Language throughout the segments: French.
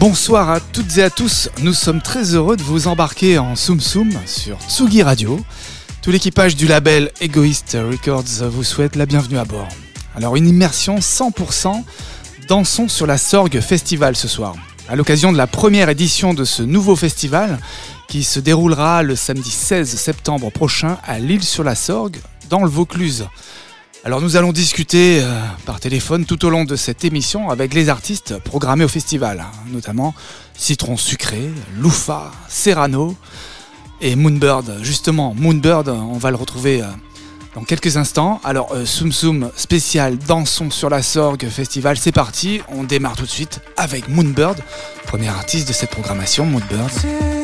Bonsoir à toutes et à tous, nous sommes très heureux de vous embarquer en Soum Soum sur Tsugi Radio. Tout l'équipage du label Egoist Records vous souhaite la bienvenue à bord. Alors une immersion 100% dansons sur la Sorgue Festival ce soir. À l'occasion de la première édition de ce nouveau festival qui se déroulera le samedi 16 septembre prochain à Lille sur la Sorgue dans le Vaucluse. Alors nous allons discuter euh, par téléphone tout au long de cette émission avec les artistes programmés au festival, hein, notamment Citron Sucré, Loufa, Serrano et Moonbird. Justement, Moonbird, on va le retrouver euh, dans quelques instants. Alors euh, Soum Soum spécial Dansons sur la Sorgue Festival, c'est parti. On démarre tout de suite avec Moonbird, premier artiste de cette programmation, Moonbird.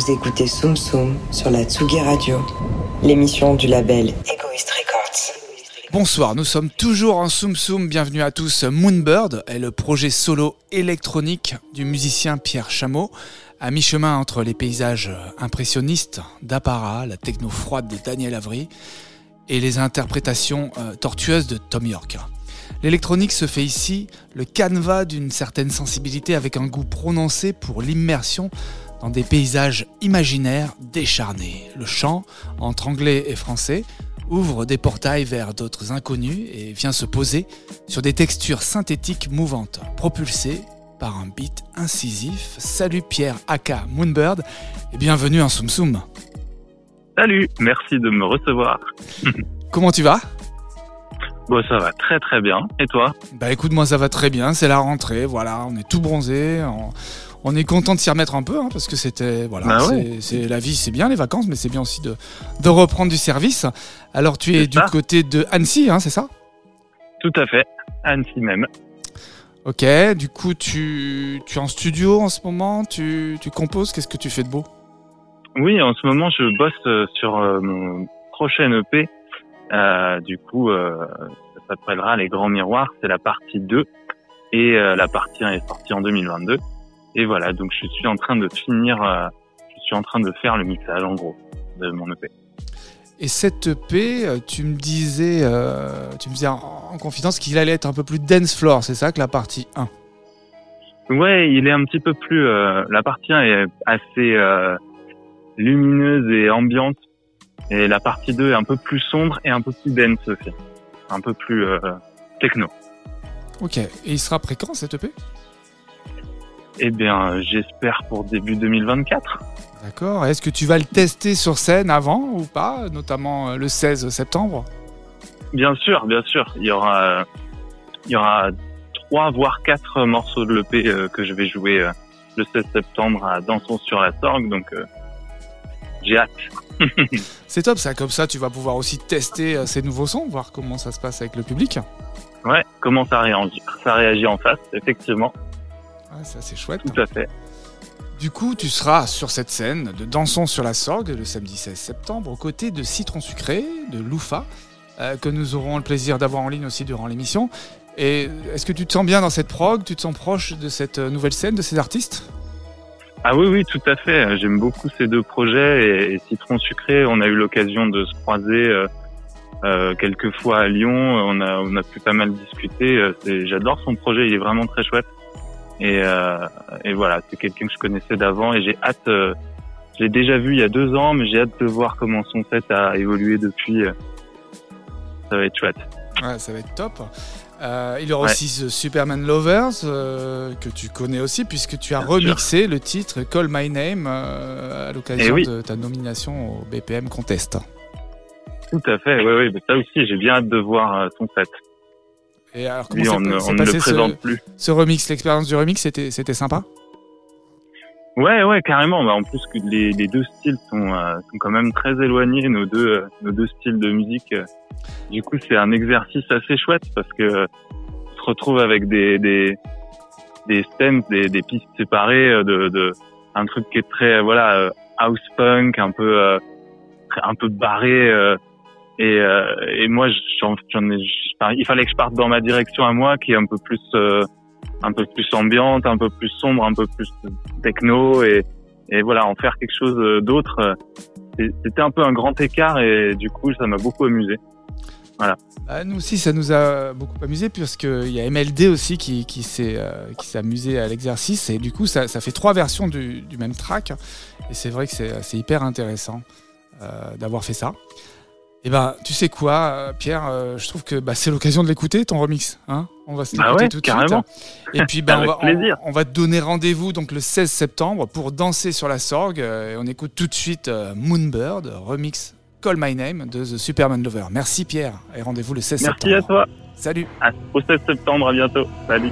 Vous écoutez Soum Soum sur la Tsugi Radio, l'émission du label Egoist Records. Bonsoir, nous sommes toujours en Soum Soum. Bienvenue à tous. Moonbird est le projet solo électronique du musicien Pierre Chameau, à mi-chemin entre les paysages impressionnistes d'Apparat, la techno froide de Daniel Avery et les interprétations euh, tortueuses de Tom York. L'électronique se fait ici le canevas d'une certaine sensibilité avec un goût prononcé pour l'immersion dans des paysages imaginaires décharnés. Le chant, entre anglais et français, ouvre des portails vers d'autres inconnus et vient se poser sur des textures synthétiques mouvantes, propulsées par un beat incisif. Salut Pierre Aka Moonbird et bienvenue en Soum Soum. Salut, merci de me recevoir. Comment tu vas? Bon, ça va très très bien. Et toi? Bah écoute, moi ça va très bien, c'est la rentrée, voilà, on est tout bronzé, on, est content de s'y remettre un peu, hein, parce que c'était, voilà, Bah c'est, la vie, c'est bien les vacances, mais c'est bien aussi de, de reprendre du service. Alors tu es du ça. côté de Annecy, hein, c'est ça? Tout à fait. Annecy même. Ok, du coup tu, tu es en studio en ce moment, tu, tu composes, qu'est-ce que tu fais de beau? Oui, en ce moment, je bosse euh, sur euh, mon prochain EP. Euh, du coup, euh, ça s'appellera Les Grands Miroirs. C'est la partie 2. Et euh, la partie 1 est sortie en 2022. Et voilà, donc je suis en train de finir, euh, je suis en train de faire le mixage, en gros, de mon EP. Et cette EP, euh, tu me disais, euh, tu me disais en, en confidence qu'il allait être un peu plus dance floor, c'est ça que la partie 1 Ouais, il est un petit peu plus. euh, la partie 1 est assez lumineuse et ambiante, et la partie 2 est un peu plus sombre et un peu plus dense aussi, un peu plus techno. Ok, et il sera prêt quand cette EP Eh bien, j'espère pour début 2024. D'accord. Est-ce que tu vas le tester sur scène avant ou pas, notamment euh, le 16 septembre? Bien sûr, bien sûr, il y aura, euh, il y aura trois voire quatre morceaux de l'EP euh, que je vais jouer euh, le 16 septembre à Dansons sur la Sorgue, donc euh, j'ai hâte. C'est top ça, comme ça tu vas pouvoir aussi tester euh, ces nouveaux sons, voir comment ça se passe avec le public. Ouais, comment ça réagit, ça réagit en face, effectivement, Ouais, c'est assez chouette. tout à fait. Du coup, tu seras sur cette scène de Dansons sur la Sorgue le samedi 16 septembre, aux côtés de Citron Sucré, de Loufa, euh, que nous aurons le plaisir d'avoir en ligne aussi durant l'émission. Et est-ce que tu te sens bien dans cette prog? Tu te sens proche de cette euh, nouvelle scène, de ces artistes? Ah oui, oui, tout à fait. J'aime beaucoup ces deux projets et, et Citron Sucré, on a eu l'occasion de se croiser euh, euh, quelques fois à Lyon. On a, on a pu pas mal discuter. C'est- J'adore son projet, il est vraiment très chouette. Et, euh, et voilà, c'est quelqu'un que je connaissais d'avant et j'ai hâte. euh, je l'ai déjà vu il y a deux ans, mais j'ai hâte de voir comment son set a évolué depuis. euh, ça va être chouette. Ouais, ça va être top. Euh, il y aura Ouais. aussi The Superman Lovers, euh, que tu connais aussi, puisque tu as Bien remixé le titre Call My Name euh, à l'occasion Eh oui. de ta nomination au BPM Contest. Tout à fait. Oui, oui. Mais ça aussi, j'ai bien hâte de voir son set. Et alors, comment s'est on, ne- on ne le passé ce, présente plus. ce remix L'expérience du remix, c'était c'était sympa Ouais, ouais, carrément. Bah, en plus que les, les deux styles sont, euh, sont quand même très éloignés, nos deux, euh, nos deux styles de musique. Du coup, c'est un exercice assez chouette parce que euh, on se retrouve avec des des des stems, des, des pistes séparées de, de un truc qui est très voilà house punk, un peu un peu barré. Euh, et, moi, il fallait que je parte dans ma direction à moi, qui est un peu plus euh, un peu plus ambiante, un peu plus sombre, un peu plus techno et, voilà, en faire quelque chose euh, d'autre. C'était un peu un grand écart et du coup, ça m'a beaucoup amusé. Bah, Nous aussi, ça nous a beaucoup amusé, puisqu'il y a MLD aussi qui, s'est amusé à l'exercice. Et du coup, ça, fait trois versions du, même track. Et c'est vrai que c'est hyper intéressant d'avoir fait ça. Et ben, tu sais quoi, euh, Pierre, euh, je trouve que bah, c'est l'occasion de l'écouter, ton remix. Hein on va se Ah l'écouter ouais, tout de carrément. suite. Et puis, ben, on, va, on- va te donner rendez-vous donc le 16 septembre pour danser sur la Sorgue. Euh, et on écoute tout de suite euh, Moonbird, remix Call My Name de The Superman Lover. Merci Pierre et rendez-vous le 16 Merci septembre. à toi. Salut. À, au 16 septembre, à bientôt. Salut.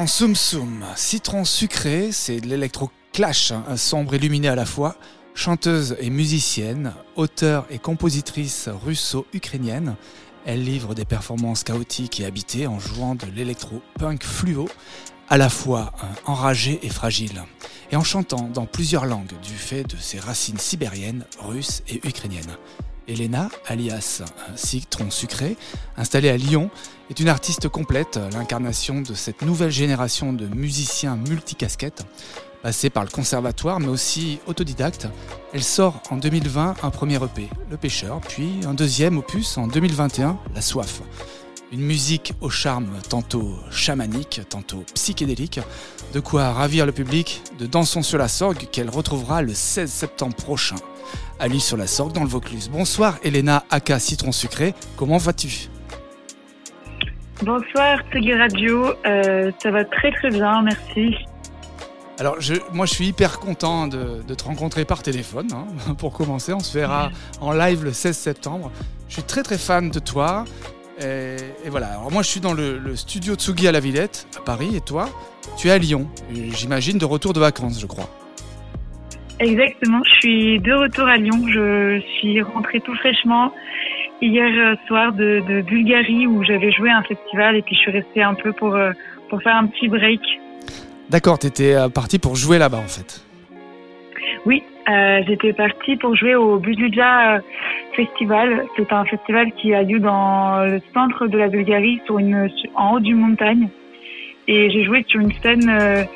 En Soum. Citron sucré, c'est de l'électro-clash, hein, sombre et à la fois. Chanteuse et musicienne, auteure et compositrice russo-ukrainienne, elle livre des performances chaotiques et habitées en jouant de l'électro-punk fluo, à la fois enragé et fragile, et en chantant dans plusieurs langues du fait de ses racines sibériennes, russes et ukrainiennes. Elena, alias Citron Sucré, installée à Lyon, est une artiste complète, l'incarnation de cette nouvelle génération de musiciens multicasquettes, passée par le conservatoire mais aussi autodidacte. Elle sort en 2020 un premier EP, Le Pêcheur, puis un deuxième opus en 2021, La Soif. Une musique au charme tantôt chamanique, tantôt psychédélique, de quoi ravir le public de Dansons sur la Sorgue qu'elle retrouvera le 16 septembre prochain. Ali sur la Sorgue dans le Vaucluse. Bonsoir Elena Aka Citron Sucré, comment vas-tu? Bonsoir Tsugi Radio, euh, ça va très très bien, merci. Alors je, moi je suis hyper content de, te rencontrer par téléphone, hein, pour commencer, on se verra en live le 16 septembre. Je suis très très fan de toi. Et, voilà, alors moi je suis dans le, le, studio Tsugi à la Villette, à Paris, et toi, tu es à Lyon, j'imagine de retour de vacances je crois. Exactement, je suis de retour à Lyon. Je suis rentrée tout fraîchement hier soir de, Bulgarie où j'avais joué à un festival et puis je suis restée un peu pour, euh, pour faire un petit break. D'accord, tu étais euh, partie pour jouer là-bas en fait. Oui, euh, j'étais partie pour jouer au Budja Festival. C'est un festival qui a lieu dans le centre de la Bulgarie, sur une, en haut d'une montagne. Et j'ai joué sur une scène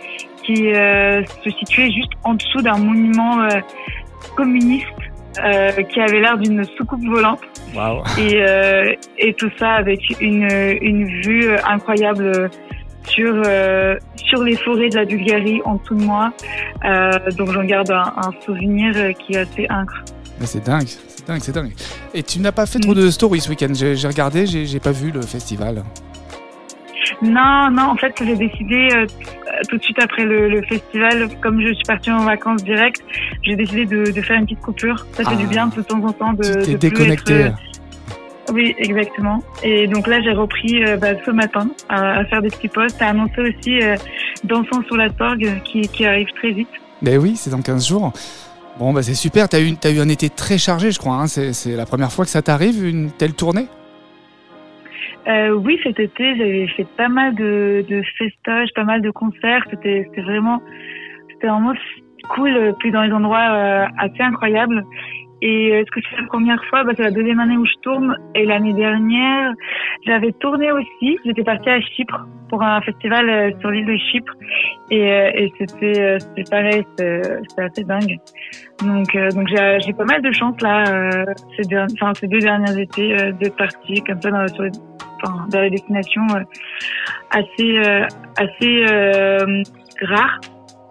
qui euh, se situait juste en dessous d'un monument euh, communiste euh, qui avait l'air d'une soucoupe volante. Et, et tout ça avec une, une vue incroyable sur sur les forêts de la Bulgarie en dessous de moi. donc j'en garde un, souvenir qui est assez incroyable. C'est dingue, c'est dingue, c'est dingue. Et tu n'as pas fait trop de stories ce week-end? J'ai regardé, j'ai pas vu le festival. Non, non, en fait, j'ai décidé euh, tout de suite après le, festival, comme je suis partie en vacances directes, j'ai décidé de, faire une petite coupure. Ça fait du ah. bien de temps en temps de, de déconnecter. Euh, oui, exactement. Et donc là, j'ai repris euh, bah, ce matin à, faire des petits posts, à annoncer aussi Dansons sur la Sorgue qui, qui arrive très vite. Ben oui, c'est dans 15 jours. Bon, bah c'est super. Tu as, eu, as eu un été très chargé, je crois. Hein. C'est la première fois que ça t'arrive, une telle tournée? Euh, oui, cet été, j'avais fait pas mal de, de pas mal de concerts. C'était, vraiment, c'était vraiment cool, puis dans les endroits euh, assez incroyables. Et est-ce que c'est la première fois? Bah, C'est la deuxième année où je tourne. Et l'année dernière, j'avais tourné aussi. J'étais partie à Chypre pour un festival euh, sur l'île de Chypre. Et, euh, et c'était, pareil, c'était assez dingue. Donc, donc j'ai, pas mal de chance là, ces, deux, enfin, ces deux derniers étés, de parties comme ça dans, sur, enfin, des destinations euh, assez, euh, assez euh, rares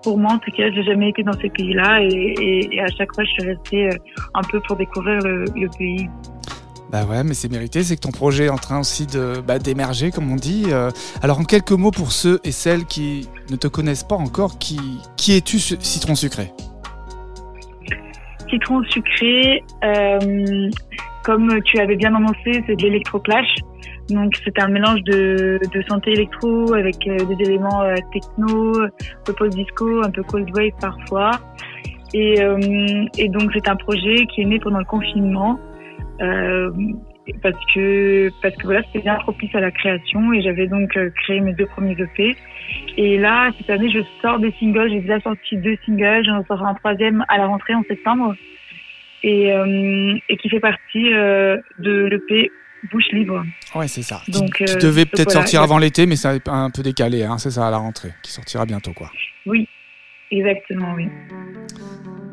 pour moi en tout cas, j'ai jamais été dans ces pays-là et, à chaque fois je suis restée un peu pour découvrir le, pays. Bah ouais, mais c'est mérité, c'est que ton projet est en train aussi de bah, d'émerger, comme on dit. alors en quelques mots pour ceux et celles qui ne te connaissent pas encore, qui, qui es-tu Citron Sucré? Citron Sucré, comme tu avais bien annoncé, c'est de l'électroclash. Donc c'est un mélange de, de santé électro avec euh, des éléments euh, techno, post disco, un peu cold wave parfois. Et, euh, et donc c'est un projet qui est né pendant le confinement euh, parce que parce que voilà c'était bien propice à la création et j'avais donc créé mes deux premiers EP. Et là cette année je sors des singles, j'ai déjà sorti deux singles, j'en sors un troisième à la rentrée en septembre et, et qui fait partie de l'EP bouche libre. Ouais, c'est ça. Donc, qui, euh, devait peut-être sortir avant l'été, mais ça un peu décalé, hein, c'est ça, à la rentrée, qui sortira bientôt, quoi. Oui, exactement, oui.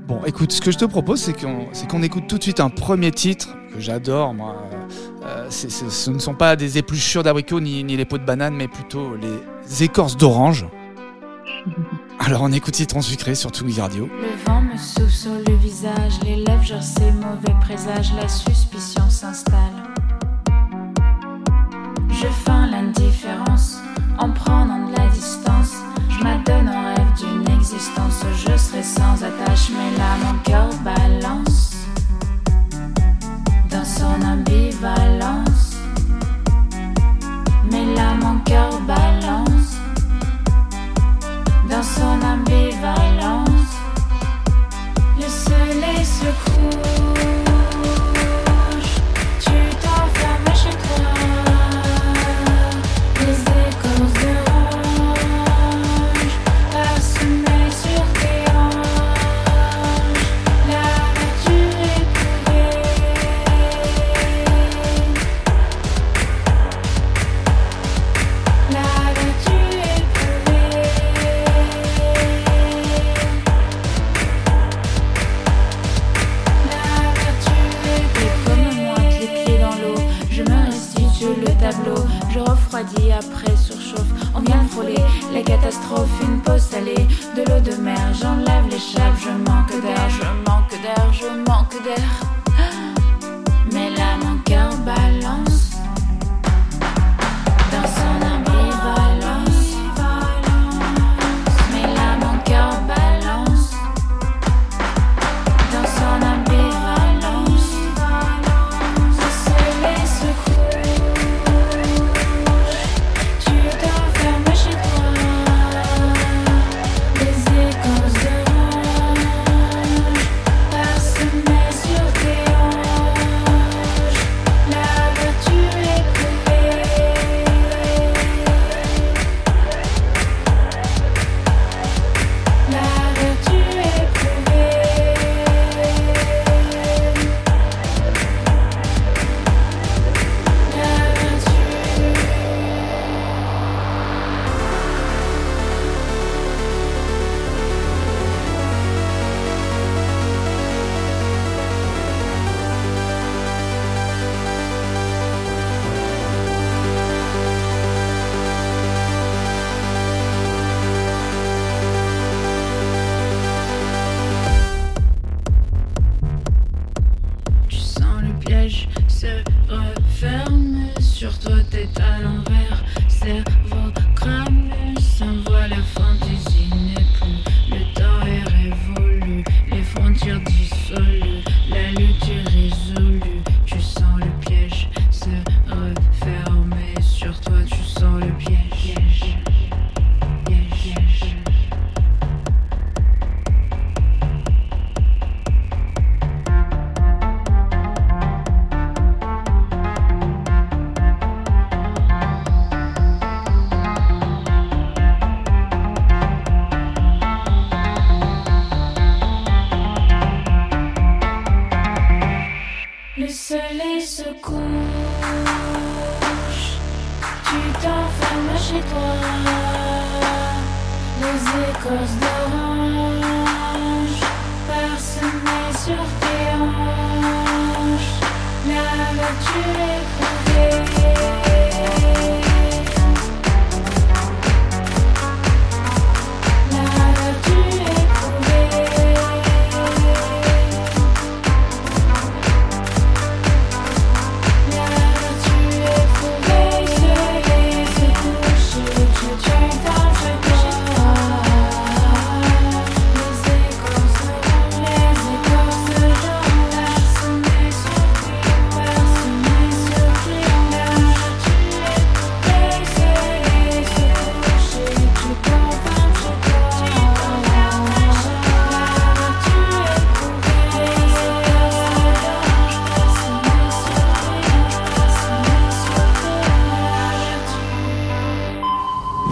Bon, écoute, ce que je te propose, c'est qu'on qu'on écoute tout de suite un premier titre que j'adore, moi. Euh, ce ne sont pas des épluchures d'abricots ni, ni les pots de banane, mais plutôt les écorces d'orange. Alors on écoute Citron Sucré sur Tsugi Radio. Le vent me souffle sur le visage, les lèvres je mauvais présage, la suspicion s'installe. Je feins l'indifférence en prenant de la distance. Je m'adonne en rêve d'une existence. Je serai sans attache, mais là mon cœur balance dans son ambivalence. Mais là mon cœur balance dans son ambivalence. Refroidit, après surchauffe. On vient frôler les catastrophes, une pause salée, de l'eau de mer. J'enlève l'échappe, je manque d'air, je manque d'air, je manque d'air.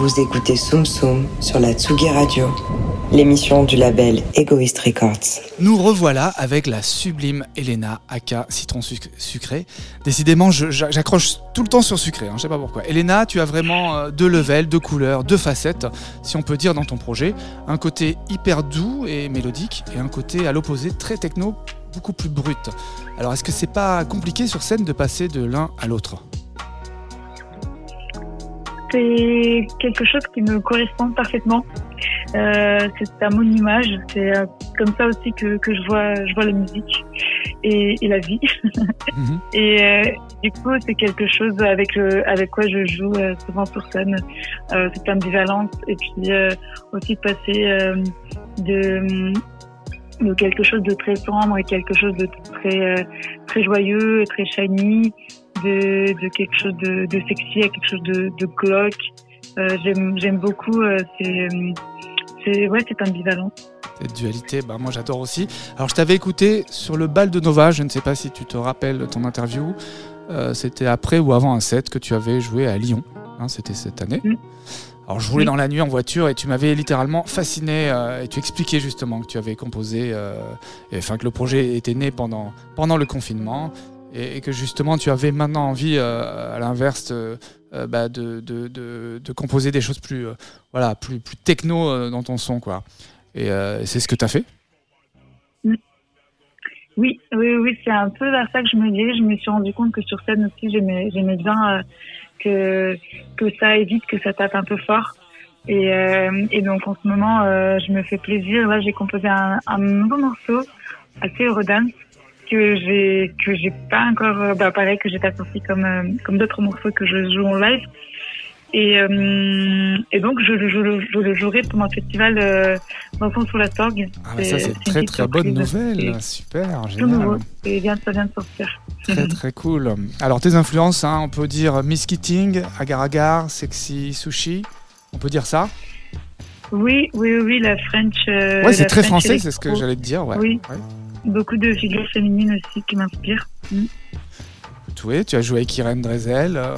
Vous écoutez Soum Soum sur la Tsugi Radio, l'émission du label Egoist Records. Nous revoilà avec la sublime Elena Aka Citron Sucré. Décidément, j'accroche tout le temps sur sucré, hein, je sais pas pourquoi. Elena, tu as vraiment euh, deux levels, deux couleurs, deux facettes, si on peut dire, dans ton projet. Un côté hyper doux et mélodique, et un côté à l'opposé très techno, beaucoup plus brut. Alors, est-ce que c'est pas compliqué sur scène de passer de l'un à l'autre? C'est quelque chose qui me correspond parfaitement. Euh, c'est à mon image. C'est euh, comme ça aussi que, que je vois je vois la musique et, et la vie. Mhm. Et euh, du coup, c'est quelque chose avec avec quoi je joue euh, souvent sur scène. Euh, cette ambivalence et puis aussi passer de de quelque chose de très sombre et quelque chose de très très joyeux, très shiny de, quelque chose de, sexy à quelque chose de, de glauque. Euh, j'aime beaucoup. Euh, c'est ouais, c'est ambivalent. Cette dualité, bah moi j'adore aussi. Alors je t'avais écouté sur le bal de Nova, je ne sais pas si tu te rappelles ton interview. Euh, c'était après ou avant un set que tu avais joué à Lyon. Hein, C'était cette année. Mm. Alors je roulais dans la nuit en voiture et tu m'avais littéralement fasciné et tu expliquais justement que tu avais composé, et, enfin que le projet était né pendant, pendant le confinement et, que justement tu avais maintenant envie, euh, à l'inverse, euh, bah, de, de, de, composer des choses plus, euh, voilà, plus, plus techno dans ton son. Quoi. Et c'est ce que tu as fait? Oui, oui, oui, c'est un peu vers ça que je me dis. Je me suis rendu compte que sur scène aussi, j'aimais, bien euh, que que ça évite que ça tape un peu fort. Et, euh, donc en ce moment, euh, je me fais plaisir. Là, j'ai composé un, un nouveau morceau assez Eurodance que j'ai que j'ai pas encore, euh, bah pareil que j'ai pas sorti comme euh, comme d'autres morceaux que je joue en live. Et, euh, et donc je, le- je, le- je le jouerai pour mon festival euh, Dansons sous la Sorgue. Ah, bah ça, c'est très très bonne nouvelle. Super, C'est tout nouveau. génial. Et bien, ça vient de sortir. Très très cool. Alors, tes influences, hein, on peut dire Miss Keating, Agar Agar, Sexy Sushi. On peut dire ça? Oui, oui, oui, la French. Ouais, c'est très French français, c'est ce que j'allais te dire. Ouais. Oui. Ouais. Beaucoup de figures féminines aussi qui m'inspirent. Oui, tu as joué avec Irène Drezel euh,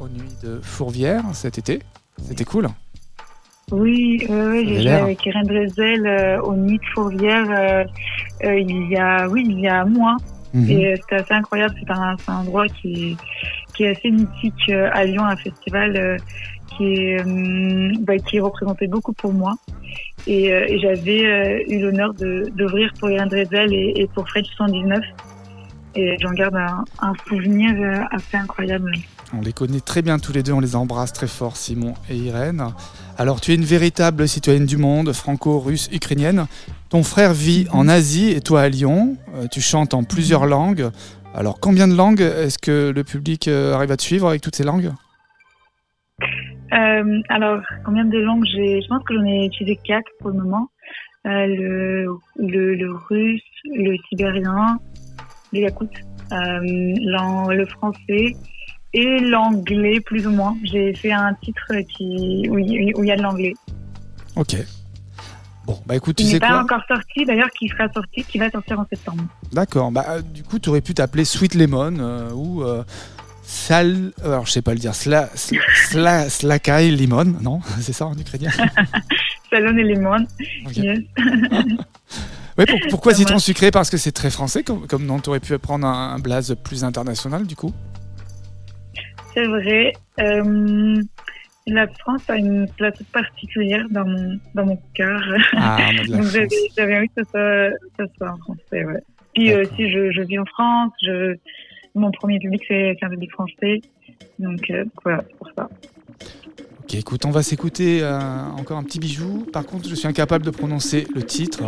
aux Nuits de Fourvière cet été. C'était cool. Oui, euh, j'ai joué avec Irène Drezel euh, au Nid de Fourvière euh, euh, il y a, oui, il y a un mois. Mhm. Et c'était assez incroyable. C'est un, endroit qui est, qui est assez mythique à Lyon, un festival qui est, bah, qui est représenté beaucoup pour moi. Et, euh, et j'avais euh, eu l'honneur d'ouvrir pour Irène Drezel et, pour French 119. Et j'en garde un, un souvenir euh, assez incroyable. On les connaît très bien tous les deux, on les embrasse très fort, Simon et Irène. Alors, tu es une véritable citoyenne du monde, franco-russe, ukrainienne. Ton frère vit en Asie et toi à Lyon. Tu chantes en plusieurs langues. Alors, combien de langues est-ce que le public arrive à te suivre avec toutes ces langues? Euh, alors, combien de langues j'ai? Je pense que j'en ai utilisé quatre pour le moment. Euh, le, le, le russe, le sibérien, le yakout, euh, le français et l'anglais plus ou moins. J'ai fait un titre qui où il il y a de l'anglais. Ok. Bon, bah écoute, tu Qui sais n'est pas quoi? encore sorti d'ailleurs, qui sera sorti, qui va sortir en septembre. D'accord. Bah, euh, du coup, tu aurais pu t'appeler Sweet Lemon euh, ou euh, Sal. Alors, je sais pas le dire. Sla, sla, sla- Slakai Limon. Non, c'est ça en ukrainien? Salon et Lemon. Ok. Yes. Ouais, pour- pourquoi citron sucré? Parce que c'est très français, comme, comme non, tu aurais pu prendre un, un blaze plus international du coup? C'est vrai. Euh, la France a une place particulière dans mon dans mon cœur. Ah, Donc j'avais envie que ça soit, que ça soit en français, ouais. Puis euh, aussi, je, je vis en France, je, mon premier public, c'est un public français. Donc euh, voilà, c'est pour ça. Ok, écoute, on va s'écouter euh, encore un petit bijou. Par contre, je suis incapable de prononcer le titre.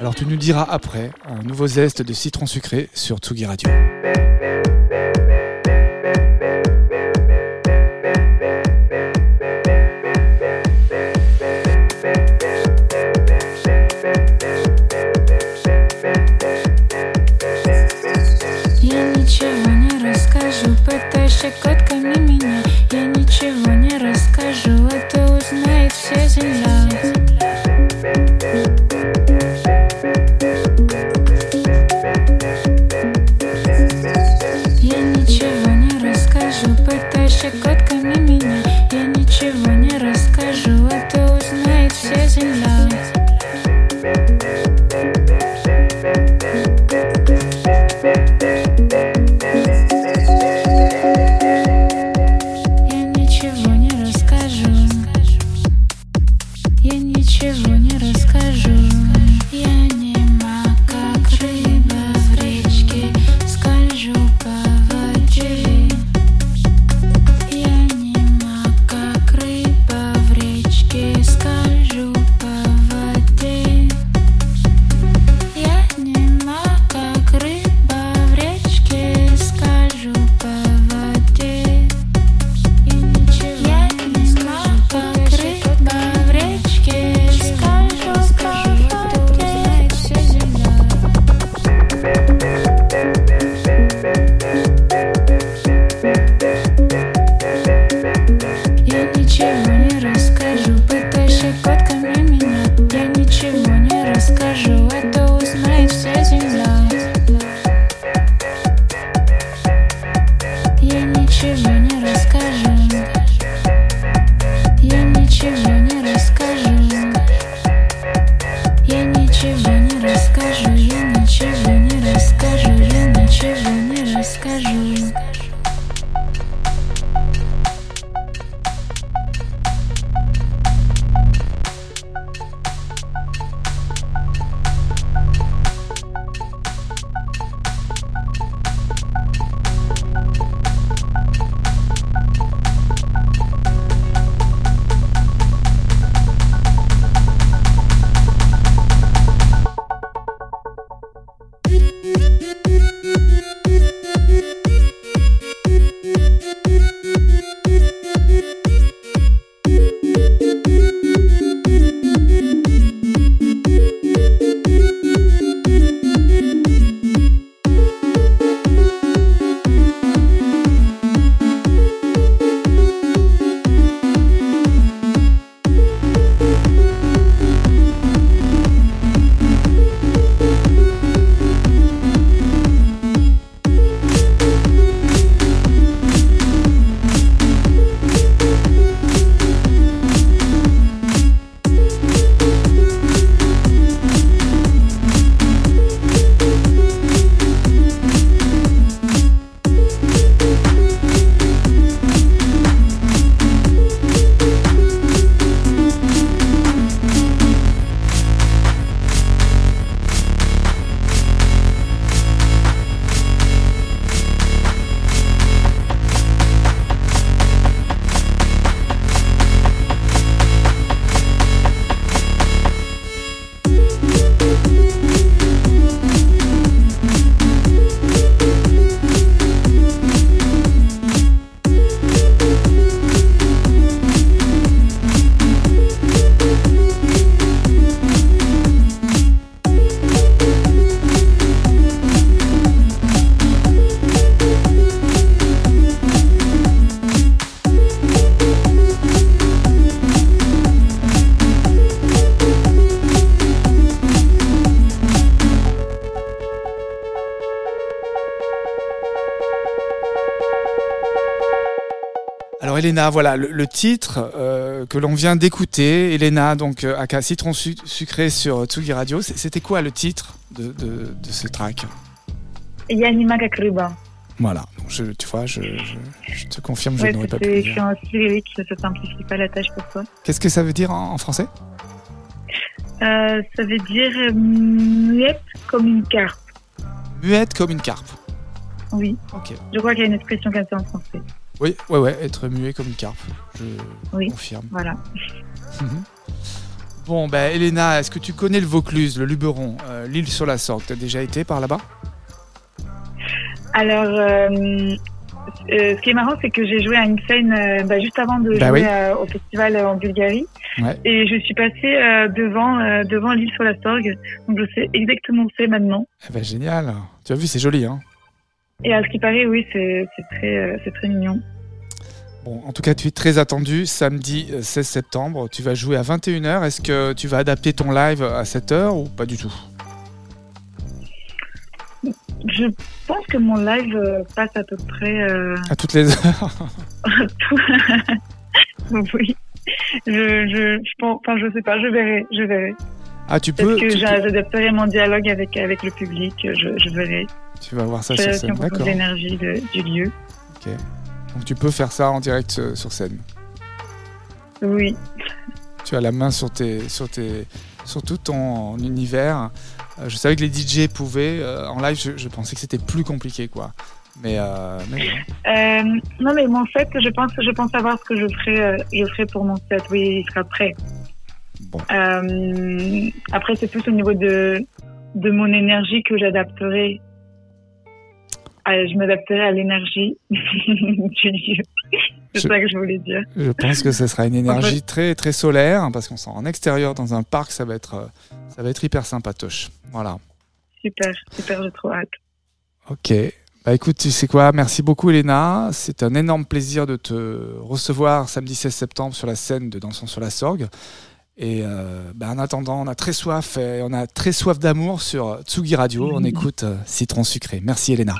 Alors, tu nous diras après un nouveau zeste de citron sucré sur Tsugi Radio. Elena, voilà le, titre euh, que l'on vient d'écouter. Elena, donc à euh, Citron Sucré sur Tsugi Radio. C'était quoi le titre de, de, ce track? Yanima Kakruba. Voilà, donc je, tu vois, je, je, te confirme, je n'aurais pas pu. C'est un lyrique, ça simplifie pas la tâche pour toi. Qu'est-ce que ça veut dire en, français? Euh, Ça veut dire muette comme une carpe. Muette comme une carpe. Oui. Ok. Je crois qu'il y a une expression comme ça en français. Oui, ouais, ouais, être muet comme une carpe. Je oui, confirme. Voilà. Mhm. bon, ben, Elena, est-ce que tu connais le Vaucluse, le Luberon, euh, l'île sur la Sorgue? Tu as déjà été par là-bas? Alors, euh, euh, ce qui est marrant, c'est que j'ai joué à une scène bah, juste avant de bah jouer au festival en Bulgarie. Et je suis passée devant, devant l'île sur la Sorgue. Donc, je sais exactement où c'est maintenant. Eh ben, génial. Tu as vu, c'est joli, hein et à ce qui paraît, oui, c'est très, euh, très mignon. Bon, en tout cas, tu es très attendu samedi 16 euh, septembre. Tu vas jouer à 21h. Est-ce que tu vas adapter ton live à cette heure ou pas du tout? Je pense que mon live euh, passe à peu près. À toutes les heures Oui. Je, je, je, pense, enfin, je sais pas, je verrai. Je verrai. Ah, tu peux. Parce que j'adapterai mon dialogue avec, avec le public. Je, je verrai. Tu vas voir ça sur scène, d'accord. l'énergie du lieu. Ok. Donc tu peux faire ça en direct euh, sur scène. Oui. Tu as la main sur tes, sur tes, sur tout ton univers. Euh, je savais que les DJ pouvaient. Euh, en live, je, pensais que c'était plus compliqué, quoi. Mais, non, mais mon set, je pense, je pense savoir ce que je ferai, je ferai pour mon set. Oui, il sera prêt. Bon. après, c'est plus au niveau de, de mon énergie que j'adapterai ah, je m'adapterai à l'énergie du lieu. C'est ça que je voulais dire. Je pense que ce sera une énergie très très solaire hein, parce qu'on sent en extérieur dans un parc, ça va être euh, ça va être hyper sympatoche. Voilà. Super, super, j'ai trop hâte. Ok. Bah écoute, tu sais quoi, merci beaucoup Elena. C'est un énorme plaisir de te recevoir samedi 16 septembre sur la scène de Dansons sur la Sorgue. Et euh, bah, en attendant, on a très soif, et on a très soif d'amour sur Tsugi Radio. On écoute euh, Citron Sucré. Merci Elena.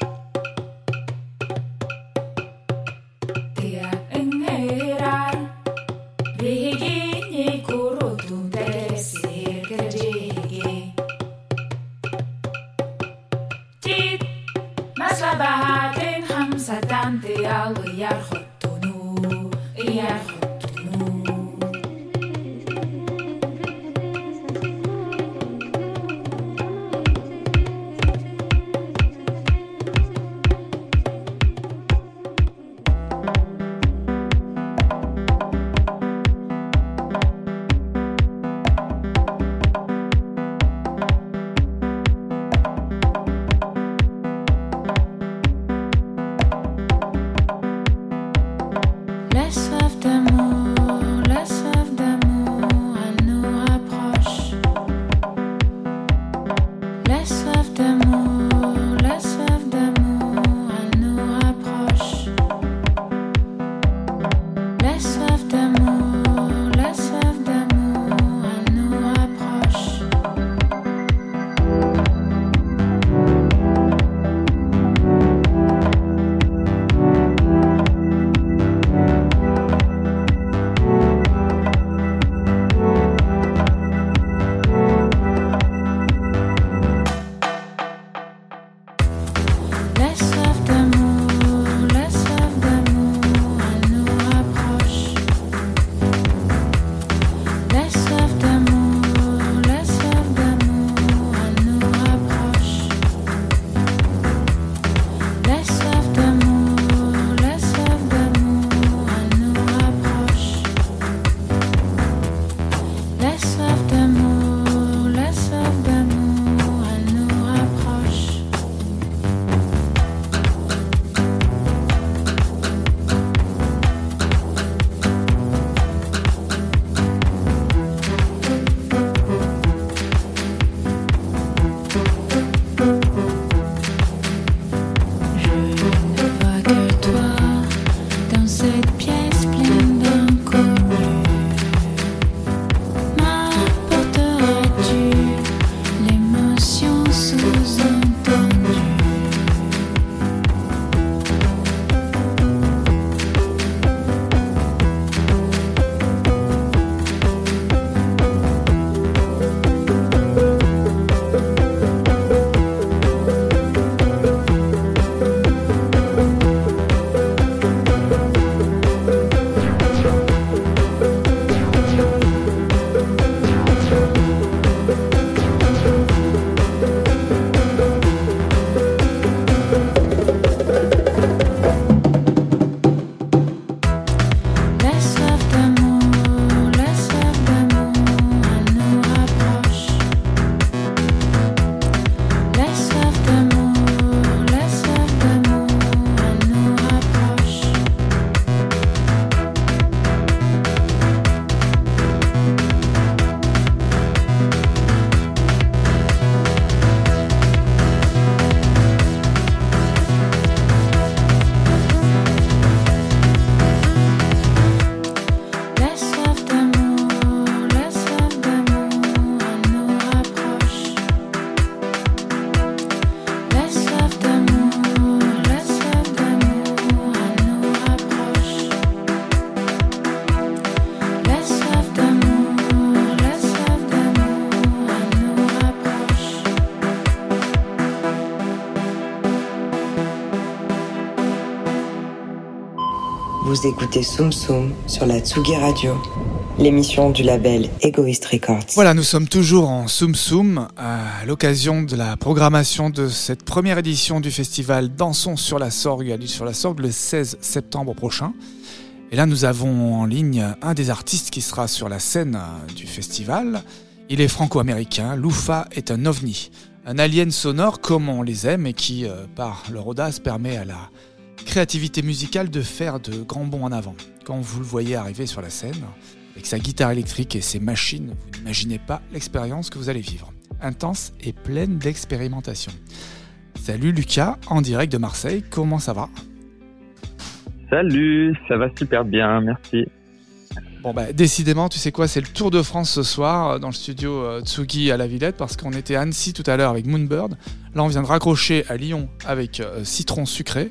Vous écoutez Soum Soum sur la Tsugi Radio, l'émission du label Egoist Records. Voilà, nous sommes toujours en Soum Soum à l'occasion de la programmation de cette première édition du festival Dansons sur la Sorgue à l'île sur la Sorgue le 16 septembre prochain. Et là, nous avons en ligne un des artistes qui sera sur la scène du festival. Il est franco-américain. Loufa est un ovni, un alien sonore comme on les aime et qui, euh, par leur audace, permet à la créativité musicale de faire de grands bonds en avant. Quand vous le voyez arriver sur la scène, avec sa guitare électrique et ses machines, vous n'imaginez pas l'expérience que vous allez vivre. Intense et pleine d'expérimentation. Salut Lucas, en direct de Marseille, comment ça va? Salut, ça va super bien, merci. Bon bah décidément, tu sais quoi, c'est le Tour de France ce soir euh, dans le studio euh, Tsugi à la Villette parce qu'on était à Annecy tout à l'heure avec Moonbird. Là, on vient de raccrocher à Lyon avec euh, Citron Sucré.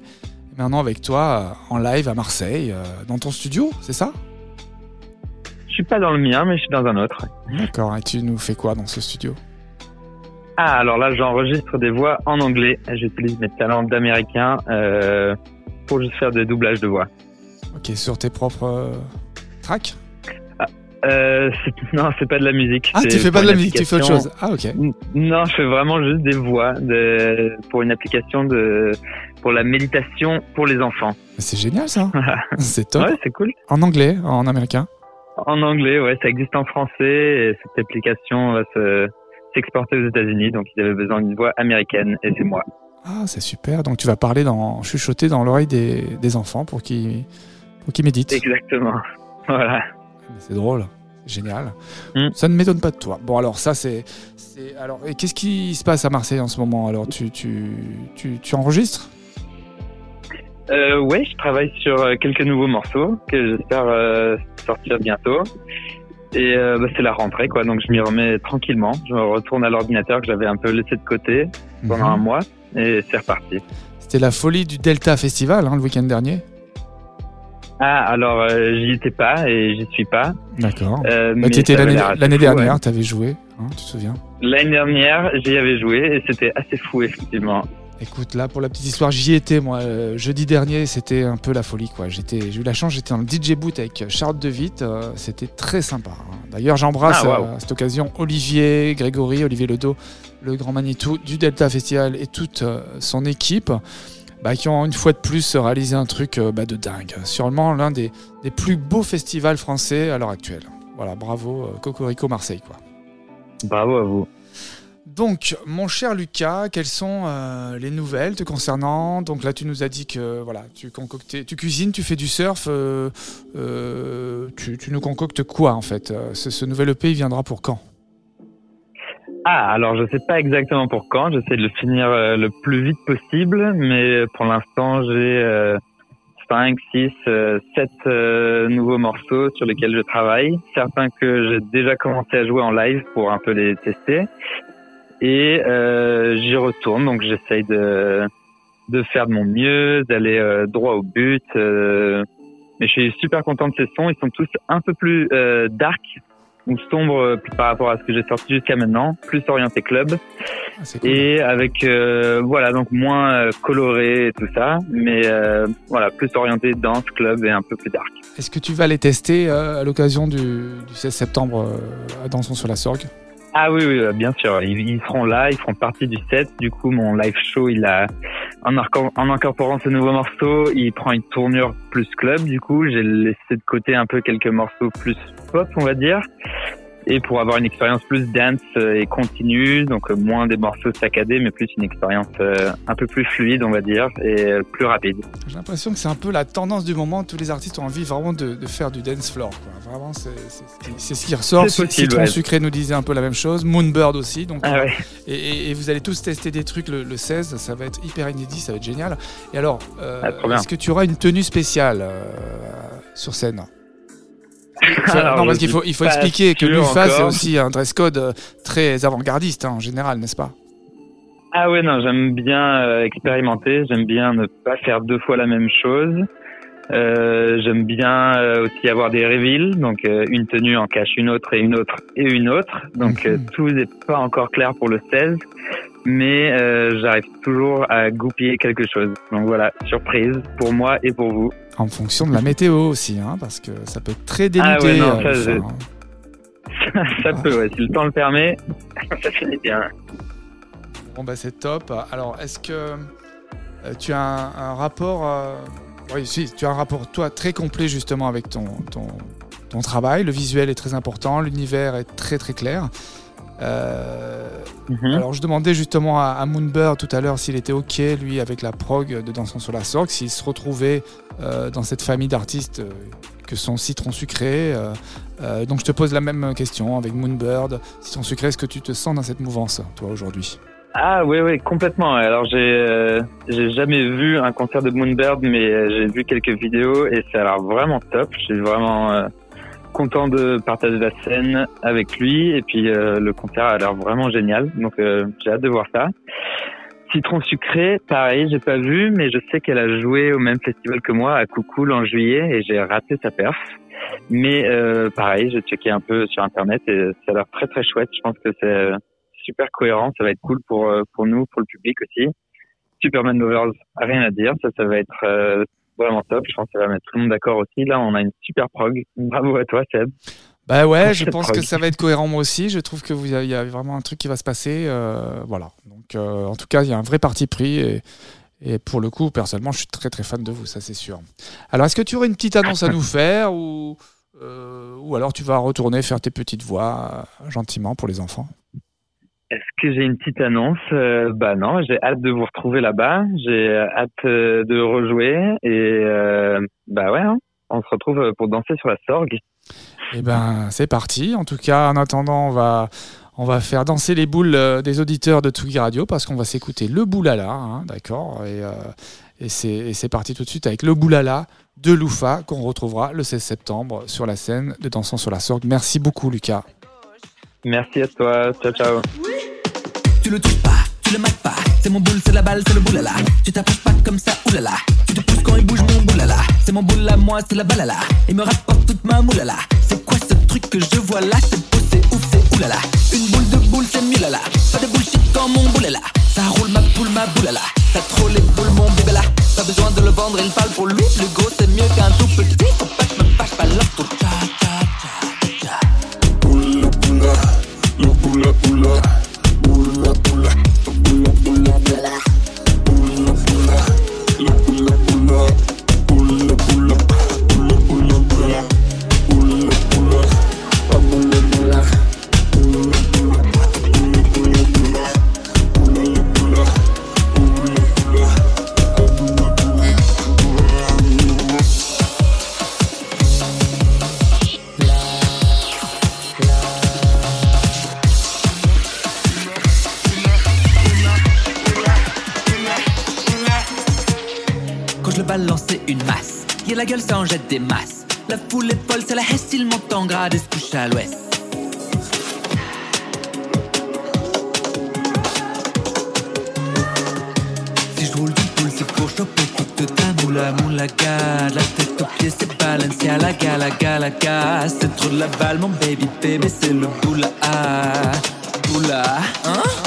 Maintenant avec toi en live à Marseille, dans ton studio, c'est ça? Je suis pas dans le mien, mais je suis dans un autre. D'accord, et tu nous fais quoi dans ce studio? Ah, alors là, j'enregistre des voix en anglais. J'utilise mes talents d'américain euh, pour juste faire des doublages de voix. Ok, sur tes propres tracks? Euh, non, c'est pas de la musique. Ah, tu fais pas de la musique, tu fais autre chose. Ah, ok. Non, je fais vraiment juste des voix de... pour une application de pour la méditation pour les enfants. C'est génial ça. c'est top. Ouais, c'est cool. En anglais, en américain. En anglais, ouais, ça existe en français et cette application va se s'exporter aux États-Unis, donc ils avaient besoin d'une voix américaine et c'est moi. Ah, c'est super. Donc tu vas parler dans chuchoter dans l'oreille des, des enfants pour qu'ils pour qu'ils méditent. Exactement. Voilà. C'est drôle, génial. Mm. Ça ne m'étonne pas de toi. Bon, alors ça, c'est. Alors, et qu'est-ce qui se passe à Marseille en ce moment? Alors, tu, tu, tu, tu enregistres? Euh, Ouais, je travaille sur euh, quelques nouveaux morceaux que j'espère euh, sortir bientôt. Et euh, bah, c'est la rentrée, quoi. Donc, je m'y remets tranquillement. Je me retourne à l'ordinateur que j'avais un peu laissé de côté pendant mhm. un mois. Et c'est reparti. C'était la folie du Delta Festival hein, le week-end dernier ah, alors euh, j'y étais pas et j'y suis pas. D'accord. Euh, bah, tu étais l'année dernière, tu avais joué, hein, tu te souviens L'année dernière, j'y avais joué et c'était assez fou, effectivement. Écoute, là, pour la petite histoire, j'y étais, moi. Euh, jeudi dernier, c'était un peu la folie, quoi. J'ai eu la chance, j'étais dans le DJ boot avec Charles De Witt. Euh, c'était très sympa. Hein. D'ailleurs, j'embrasse ah, à cette occasion Olivier, Grégory, Olivier Ledo, le grand Manitou du Delta Festival et toute son équipe. Bah, qui ont une fois de plus réalisé un truc euh, bah, de dingue. Sûrement l'un des, des, plus beaux festivals français à l'heure actuelle. Voilà, bravo euh, Cocorico Marseille. Quoi. Bravo à vous. Donc, mon cher Lucas, quelles sont euh, les nouvelles te concernant? Donc là, tu nous as dit que voilà, tu concoctais, tu cuisines, tu fais du surf. tu, tu, nous concoctes quoi en fait? Ce, nouvel EP, il viendra pour quand? Ah, alors je sais pas exactement pour quand. J'essaie de le finir euh, le plus vite possible, mais pour l'instant j'ai euh, 5, 6, 7 nouveaux morceaux sur lesquels je travaille. Certains que j'ai déjà commencé à jouer en live pour un peu les tester. Et euh, j'y retourne, donc j'essaye de, de faire de mon mieux, d'aller euh, droit au but. Euh, mais je suis super content de ces sons. Ils sont tous un peu plus dark ou sombre euh, par rapport à ce que j'ai sorti jusqu'à maintenant, plus orienté club ah, et avec euh, voilà donc moins euh, coloré et tout ça, mais voilà plus orienté danse club et un peu plus dark. Est-ce que tu vas les tester à l'occasion du, du, 16 septembre à Dansons sur la Sorgue ah oui, oui, bien sûr. Ils, seront là, ils feront partie du set. Du coup, mon live show, il a, en, en incorporant ce nouveau morceau, il prend une tournure plus club. Du coup, j'ai laissé de côté un peu quelques morceaux plus pop, on va dire et pour avoir une expérience plus dance euh, et continue, donc euh, moins des morceaux saccadés, mais plus une expérience euh, un peu plus fluide, on va dire, et plus rapide. J'ai l'impression que c'est un peu la tendance du moment. Tous les artistes ont envie vraiment de, de faire du dance floor. Quoi. Vraiment, c'est ce qui ressort. Citron Sucré nous disait un peu la même chose. Moonbird aussi. Donc, ah ouais. et, et, vous allez tous tester des trucs le, le, 16. Ça va être hyper inédit, ça va être génial. Et alors, ah, est-ce que tu auras une tenue spéciale sur scène? non, parce qu'il faut, il faut expliquer que l'UFA, c'est aussi un dress code euh, très avant-gardiste hein, en général, n'est-ce pas? Ah ouais, non, j'aime bien euh, expérimenter, j'aime bien ne pas faire deux fois la même chose. Euh, J'aime bien euh, aussi avoir des reveals, donc euh, une tenue en cache une autre et une autre et une autre. Donc euh, Mhm. tout n'est pas encore clair pour le 16, mais euh, j'arrive toujours à goupiller quelque chose. Donc voilà, surprise pour moi et pour vous. En fonction de la météo aussi, hein, parce que ça peut être très dénudé. Ah ouais, non, ça, je- hein. ça peut, ouais, si le temps le permet, ça finit bien. Bon bah c'est top. Alors est-ce que euh, tu as un, un rapport euh, Oui, si, tu as un rapport toi très complet justement avec ton, ton, ton travail. Le visuel est très important, l'univers est très très clair. Euh, Mhm. Alors je demandais justement à, à Moonbird tout à l'heure s'il était ok lui avec la prog de Dansons sur la Sorgue, s'il se retrouvait euh, dans cette famille d'artistes euh, que sont Citron Sucré. donc je te pose la même question avec Moonbird. Citron Sucré, est-ce que tu te sens dans cette mouvance toi aujourd'hui? Ah oui, oui, complètement. Alors j'ai euh, j'ai jamais vu un concert de Moonbird, mais euh, j'ai vu quelques vidéos et ça a l'air vraiment top. Je suis vraiment euh, content de partager la scène avec lui et puis euh, le concert a l'air vraiment génial. Donc euh, j'ai hâte de voir ça. Citron sucré, pareil, j'ai pas vu, mais je sais qu'elle a joué au même festival que moi à Coucoule en juillet et j'ai raté sa perf. Mais pareil, j'ai checké un peu sur internet et ça a l'air très très chouette. Je pense que c'est super cohérent, ça va être cool pour euh, pour nous, pour le public aussi. Superman Lovers, rien à dire, ça ça va être euh, vraiment top. Je pense que ça va mettre tout le monde d'accord aussi. Là, on a une super prog. Bravo à toi, Seb. Bah ouais, je pense que ça va être cohérent moi aussi. Je trouve que vous y a vraiment un truc qui va se passer. euh, voilà. Donc euh, en tout cas, il y a un vrai parti pris et, et pour le coup, personnellement, je suis très très fan de vous, ça c'est sûr. Alors, est-ce que tu aurais une petite annonce à nous faire ou euh, ou alors tu vas retourner faire tes petites voix gentiment pour les enfants? Est-ce que j'ai une petite annonce? Euh, Bah non, j'ai hâte de vous retrouver là-bas. J'ai hâte euh, de rejouer et euh, bah ouais, hein, on se retrouve pour danser sur la sorgue. Eh ben, c'est parti. En tout cas, en attendant, on va, on va faire danser les boules euh, des auditeurs de Tsugi Radio parce qu'on va s'écouter le boulala, hein, d'accord? Et, euh, et c'est et c'est parti tout de suite avec le boulala de Loufa qu'on retrouvera le 16 septembre sur la scène de Dansons sur la Sorgue. Merci beaucoup, Lucas. Merci à toi. Ciao, ciao. Tu le touches pas, tu le mates pas. C'est mon boule, c'est la balle, c'est le boulala. Tu t'approches pas comme ça, oulala. Tu te pousses quand il bouge mon boulala. C'est mon boule à moi, c'est la balala. Il me rapporte toute ma moulala. C'est quoi ce truc que je vois là? C'est beau, c'est ouf, c'est oulala. Une boule de boule, c'est là. Pas de bullshit quand mon boulala. Ça roule ma poule, ma boulala. T'as trop les boules, mon bébé. Pas besoin de le vendre, il parle pour lui. Le gros, c'est mieux qu'un tout petit. Faut pas me fâche, pas l'autre. Tcha, tcha, tcha, tcha. Quand Ça en jette des masses. La foule est folle, c'est la hesse, il monte en grade et se couche à l'ouest. Si je roule du poule, c'est pour choper toute ta moula moulaga. La tête aux pieds, c'est Balenciaga, la gala, gala, gala. C'est trop de la balle, mon baby, baby, c'est le boula. Boula, hein?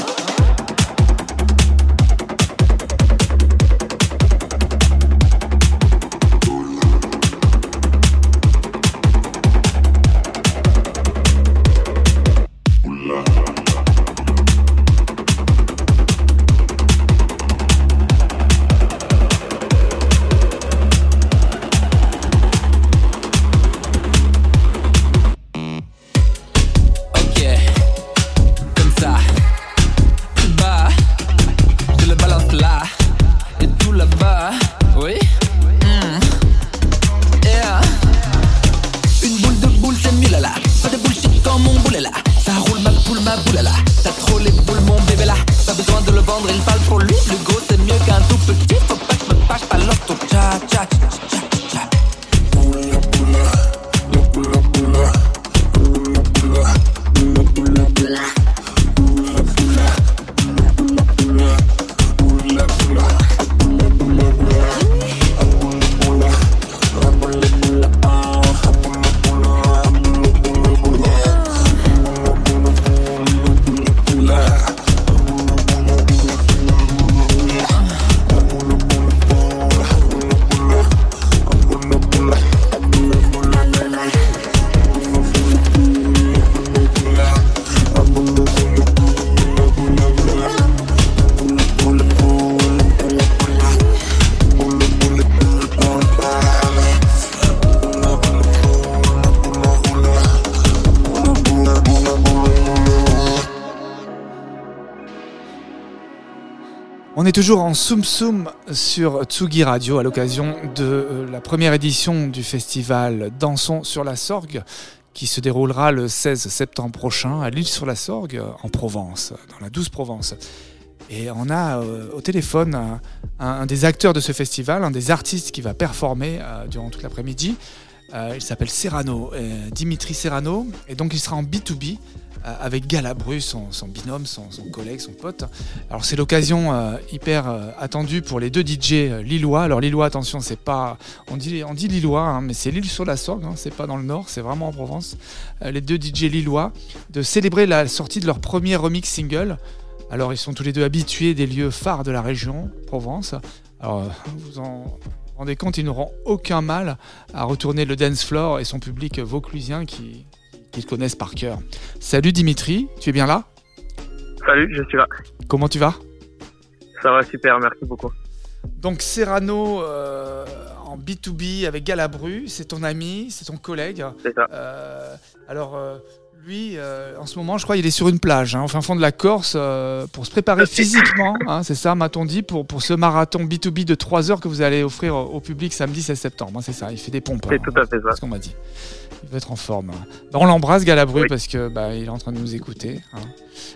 Est toujours en Soum Soum sur Tsugi Radio à l'occasion de euh, la première édition du festival Dansons sur la Sorgue qui se déroulera le 16 septembre prochain à l'île sur la Sorgue en Provence, dans la douce Provence. Et on a euh, au téléphone un, des acteurs de ce festival, un des artistes qui va performer euh, durant toute l'après-midi. Il s'appelle Serrano, Dimitri Serrano, et donc il sera en B2B euh, avec Galabru, son, binôme, son, collègue, son pote. Alors c'est l'occasion euh, hyper euh, attendue pour les deux DJ euh, lillois. Alors lillois, attention, c'est pas, on dit, on dit lillois, hein, mais c'est l'île sur la Sorgue, hein, c'est pas dans le nord, c'est vraiment en Provence. Euh, les deux DJ lillois de célébrer la sortie de leur premier remix single. Alors ils sont tous les deux habitués des lieux phares de la région, Provence. Alors euh, vous en rendez compte, ils n'auront aucun mal à retourner le dance floor et son public vauclusien qui qu'ils connaissent par cœur. Salut Dimitri, tu es bien là? Salut, je suis là. Comment tu vas? Ça va super, merci beaucoup. Donc Serrano euh, en B2B avec Galabru, c'est ton ami, c'est ton collègue. C'est ça. Euh, alors euh, lui, euh, en ce moment, je crois, il est sur une plage, hein, au fin fond de la Corse, euh, pour se préparer physiquement, hein, c'est ça, m'a-t-on dit, pour, pour ce marathon B2B de 3 heures que vous allez offrir au public samedi 16 septembre. hein, c'est ça, il fait des pompes. C'est hein, tout à fait ça. C'est ce qu'on m'a dit. Il va être en forme. Bah, on l'embrasse, Galabru, Oui. parce que bah, il est en train de nous écouter.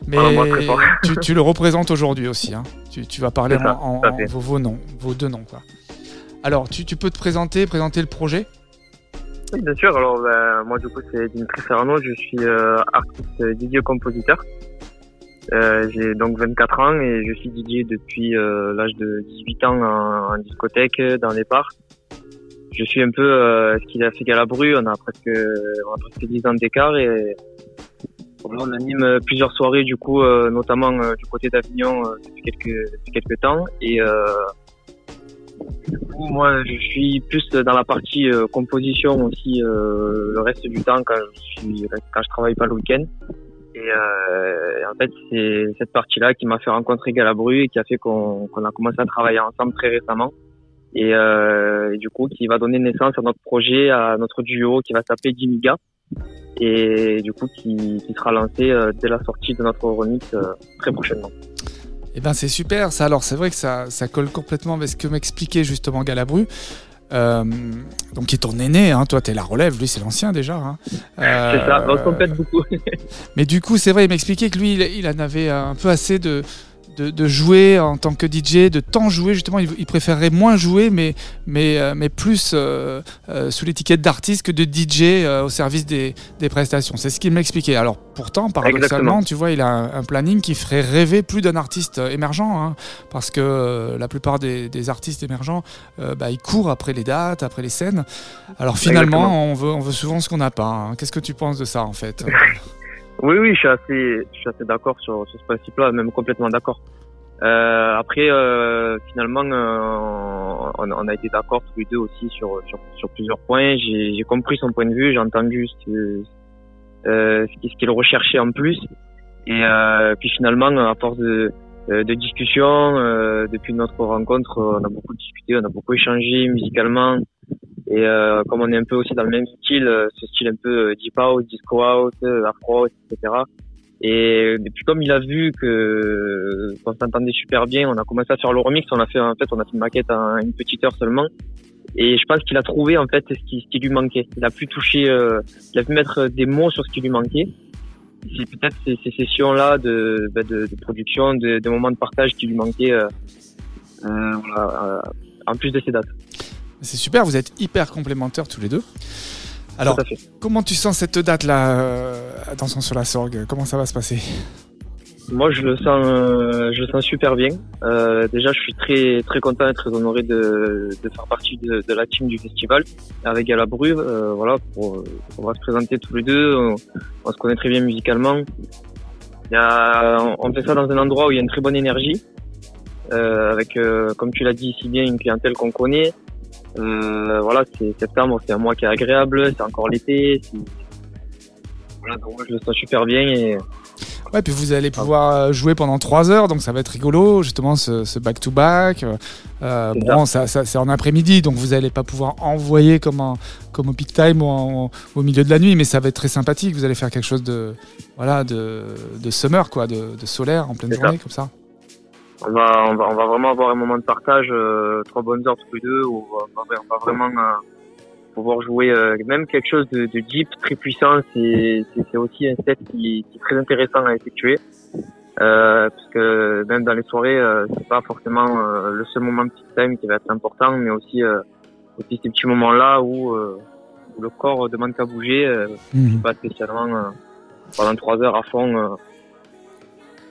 Mais Ah, tu, tu le représentes aujourd'hui aussi. Tu, tu vas parler C'est ça, en, noms, vos deux noms. Quoi. Alors, tu, tu peux te présenter, présenter le projet? Oui, bien sûr. Alors, ben, moi, du coup, c'est Dimitri Serrano. Je suis euh, artiste DJ compositeur. Euh, j'ai donc 24 ans et je suis DJ depuis euh, l'âge de 18 ans en, en discothèque, dans les bars. Je suis un peu euh, ce qu'il a fait Galabru. On a presque, on a presque 10 ans d'écart et on anime plusieurs soirées du coup, euh, notamment euh, du côté d'Avignon euh, depuis quelques, depuis quelques temps. Et euh, du coup, moi, je suis plus dans la partie euh, composition aussi euh, le reste du temps quand je suis quand je travaille pas le week-end. Et euh, en fait, c'est cette partie-là qui m'a fait rencontrer Galabru et qui a fait qu'on qu'on a commencé à travailler ensemble très récemment. Et, euh, et du coup, qui va donner naissance à notre projet, à notre duo qui va s'appeler Dimiga. Et du coup, qui, qui sera lancé euh, dès la sortie de notre remix très prochainement. Eh ben c'est super ça. Alors c'est vrai que ça, ça colle complètement avec ce que m'expliquait justement Galabru. Euh, donc qui est ton aîné, hein. toi t'es la relève, lui c'est l'ancien déjà. hein. Euh, C'est ça, on se complète beaucoup. Mais du coup c'est vrai, il m'expliquait que lui il, il en avait un peu assez de, de, de jouer en tant que DJ, de tant jouer justement, il, il préférerait moins jouer mais, mais, euh, mais plus euh, euh, sous l'étiquette d'artiste que de DJ au service des, des prestations. C'est ce qu'il m'expliquait. Alors pourtant, paradoxalement, Exactement. tu vois, il a un, un planning qui ferait rêver plus d'un artiste émergent, hein, parce que la plupart des, des artistes émergents, bah, ils courent après les dates, après les scènes. Alors finalement, Exactement. on veut, on veut souvent ce qu'on n'a pas. hein. Qu'est-ce que tu penses de ça en fait? Oui, oui, je suis assez, je suis assez d'accord sur, ce principe-là, même complètement d'accord. Euh, après, euh, finalement, euh, on, on a été d'accord tous les deux aussi sur, sur, sur plusieurs points. J'ai compris son point de vue, j'ai entendu ce, euh, ce qu'il recherchait en plus. Et euh, puis finalement, à force de, euh, de discussion, depuis notre rencontre, on a beaucoup discuté, on a beaucoup échangé musicalement. Et euh, comme on est un peu aussi dans le même style, euh, ce style un peu euh, deep house, disco house, euh, afro, house, etc. Et, et puis comme il a vu que qu'on s'entendait super bien, on a commencé à faire le remix. On a fait en fait, on a fait une maquette en une petite heure seulement. Et je pense qu'il a trouvé en fait ce qui, ce qui lui manquait. Il a pu toucher, euh, il a pu mettre des mots sur ce qui lui manquait. C'est peut-être ces, ces sessions-là de, bah, de, de production, de, de moments de partage qui lui manquaient. Euh, euh, euh, en plus de ces dates. C'est super, vous êtes hyper complémentaires tous les deux. Alors, comment tu sens cette date-là, euh, Attention sur la sorgue? Comment ça va se passer? Moi, je le sens, euh, je le sens super bien. Euh, déjà, je suis très très content et très honoré de, de faire partie de, de la team du festival avec Galabru. Voilà, pour, on va se présenter tous les deux. On, on se connaît très bien musicalement. Il y a, on fait ça dans un endroit où il y a une très bonne énergie, avec, comme tu l'as dit si bien, une clientèle qu'on connaît. Euh, voilà, c'est septembre, c'est un mois qui est agréable, c'est encore l'été. Voilà, donc moi je le sens super bien et Ouais, puis vous allez pouvoir euh, jouer pendant 3 heures, donc ça va être rigolo, justement, ce ce back-to-back. Euh, bon, ça, ça- c'est en après-midi, donc vous n'allez pas pouvoir envoyer comme, en- comme au peak time ou en- au milieu de la nuit, mais ça va être très sympathique. Vous allez faire quelque chose de, voilà, de, de summer, quoi, de, de solaire en pleine ça. journée, comme ça. On va, on va, on va vraiment avoir un moment de partage, euh, trois bonnes heures tous les deux, où on va, on va vraiment euh, pouvoir jouer euh, même quelque chose de, de deep, très puissant. C'est, c'est, aussi un set qui, qui est très intéressant à effectuer. Euh, parce que même dans les soirées, euh, c'est pas forcément euh, le seul moment de peak time qui va être important, mais aussi, euh, aussi ces petits moments-là où, euh, où le corps demande qu'à bouger, euh, Mhm. pas spécialement euh, pendant trois heures à fond.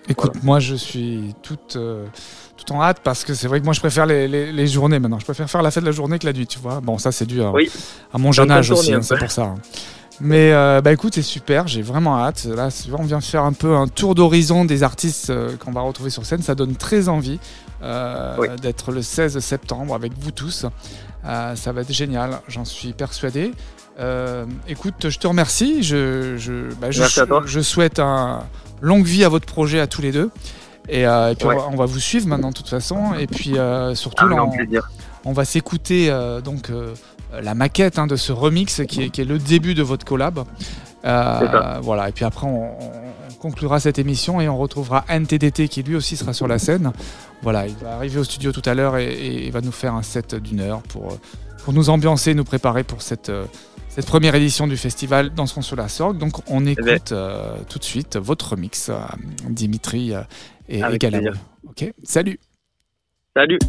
Écoute, moi je suis tout, euh, tout en hâte parce que c'est vrai que moi je préfère les, les- les journées maintenant. Je préfère faire la fête de la journée que la nuit, tu vois. Bon, ça c'est dû à, Oui. à mon jeune âge aussi, hein, un c'est pour ça. hein. Mais euh, bah écoute, c'est super, j'ai vraiment hâte. Là, on vient de faire un peu un tour d'horizon des artistes euh, qu'on va retrouver sur scène. Ça donne très envie Oui. d'être le 16 septembre avec vous tous. Ça va être génial, j'en suis persuadé. Écoute, je te remercie. Je, je, bah, je, Merci à toi. je souhaite un longue vie à votre projet à tous les deux. Et, euh, et puis Ouais. on, va, on va vous suivre maintenant de toute façon. Et puis euh, surtout, là, on, va s'écouter euh, donc la maquette hein, de ce remix qui est, qui est le début de votre collab. Voilà, et puis après on, on- on conclura cette émission et on retrouvera NTDT qui lui aussi sera sur la scène. Voilà, il va arriver au studio tout à l'heure et, et il va nous faire un set d'une heure pour, pour nous ambiancer, nous préparer pour cette, cette première édition du festival Danseront sur la Sorgue. Donc on ben. écoute euh, tout de suite votre remix, euh, Dimitri euh, et, Avec. Ok, salut Salut.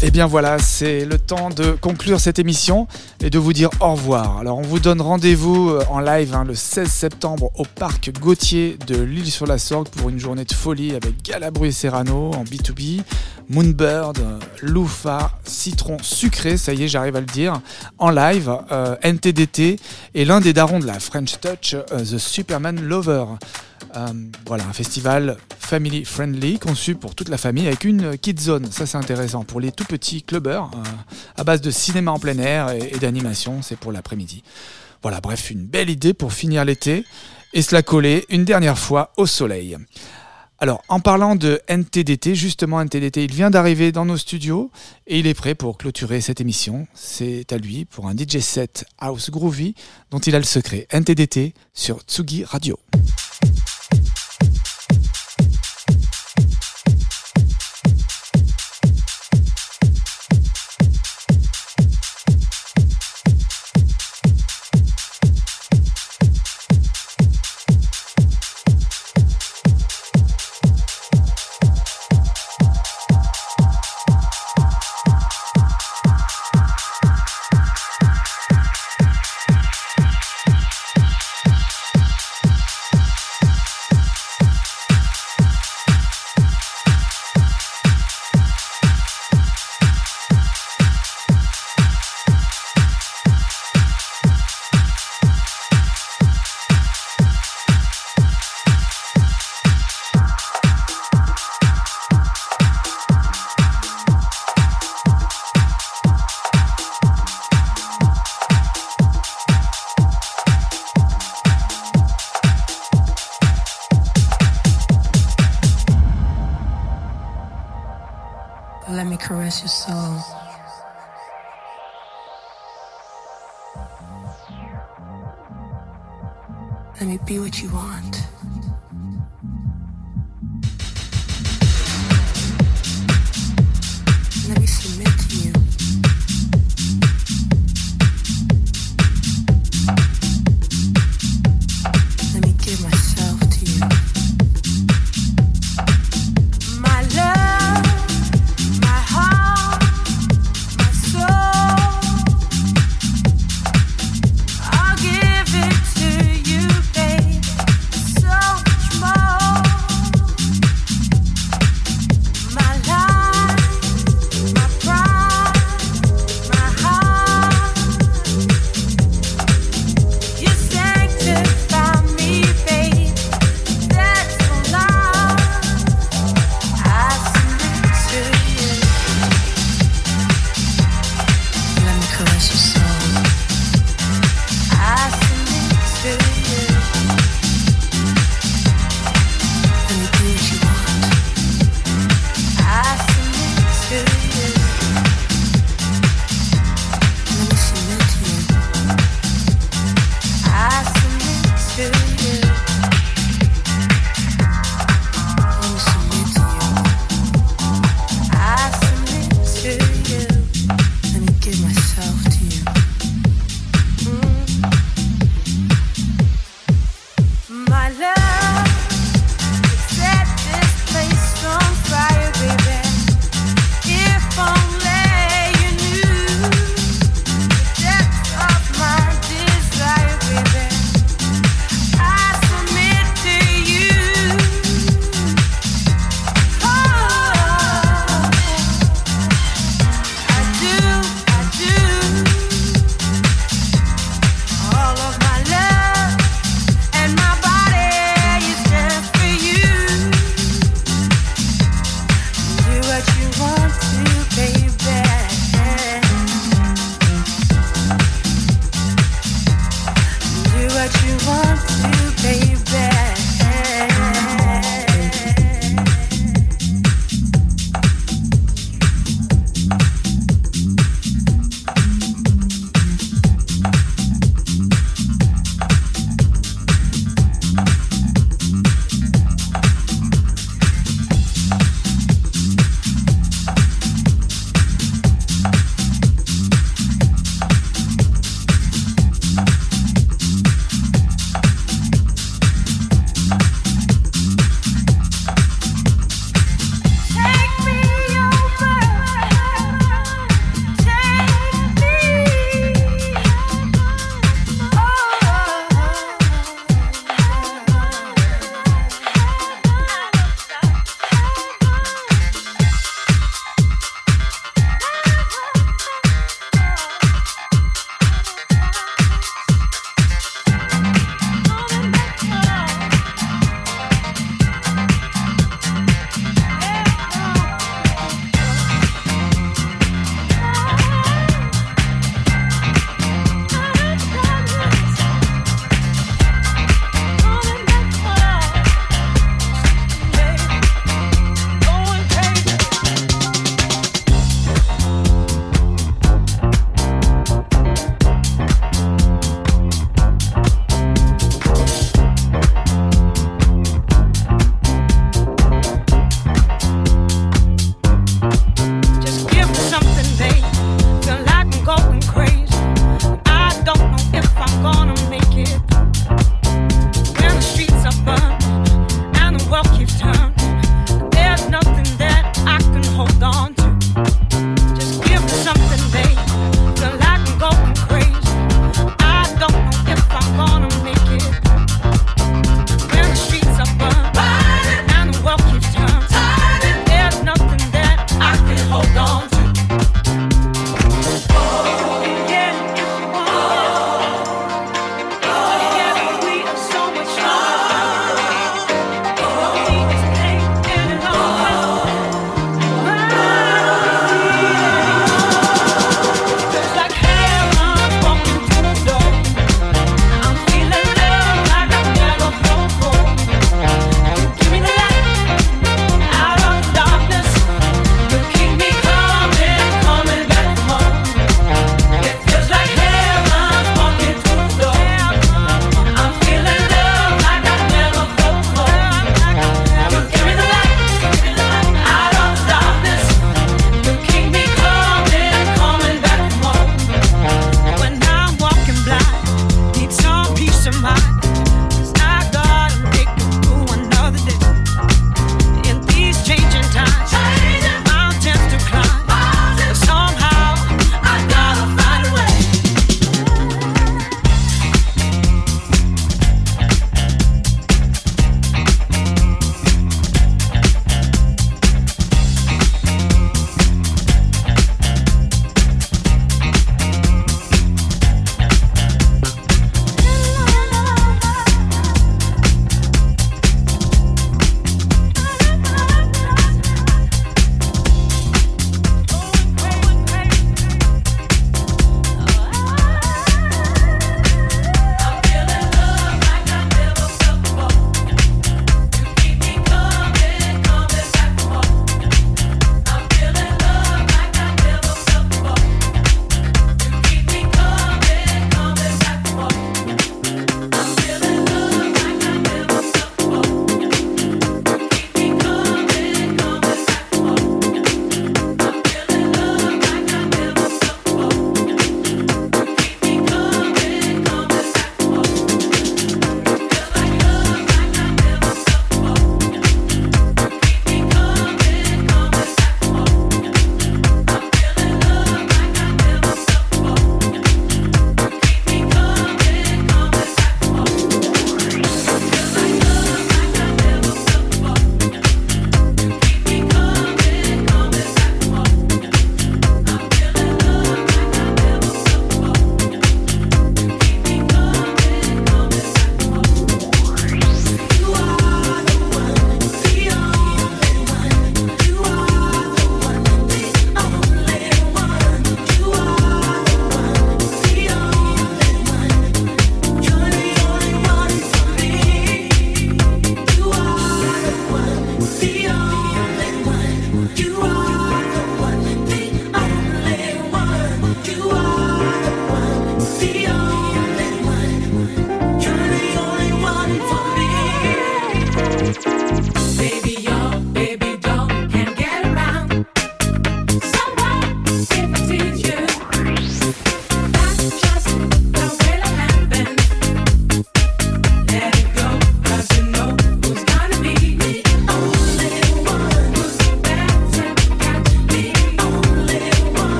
Et bien voilà, c'est le temps de conclure cette émission et de vous dire au revoir. Alors on vous donne rendez-vous euh, en live hein, le 16 septembre au parc Gauthier de l'île sur la Sorgue pour une journée de folie avec Galabru et Serrano en B2B, Moonbird, euh, Loufa, Citron Sucré, ça y est j'arrive à le dire, en live, euh, NTDT et l'un des darons de la French Touch, The Superman Lover. Euh, voilà, un festival family friendly conçu pour toute la famille avec une kid zone. Ça, c'est intéressant pour les tout petits clubbers euh, à base de cinéma en plein air et, et d'animation. C'est pour l'après-midi. Voilà, bref, une belle idée pour finir l'été et se la coller une dernière fois au soleil. Alors, en parlant de NTDT, justement, NTDT, il vient d'arriver dans nos studios et il est prêt pour clôturer cette émission. C'est à lui pour un DJ set House Groovy dont il a le secret. NTDT sur Tsugi Radio. What you want.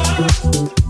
Bye.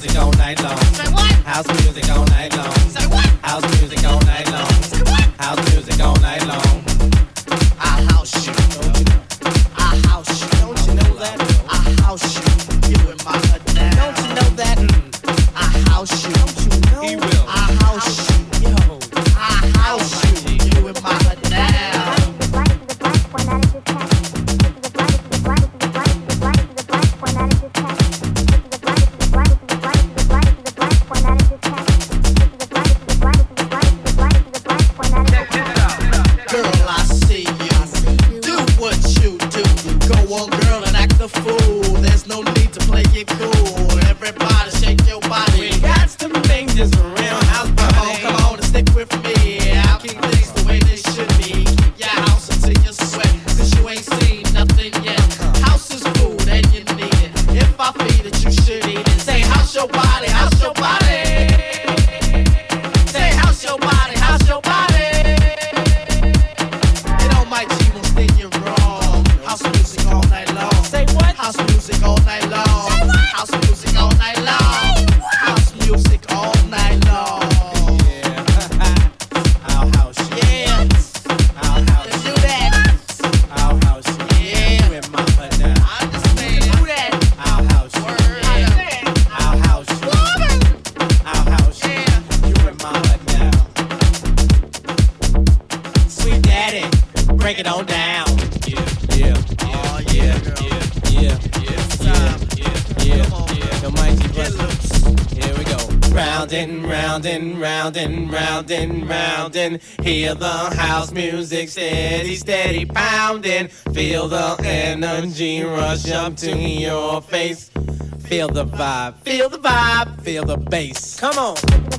music all night long. House music all night long. House music all night long. House music. Music steady, steady pounding. Feel the energy rush up to your face. Feel the vibe, feel the vibe, feel the bass. Come on.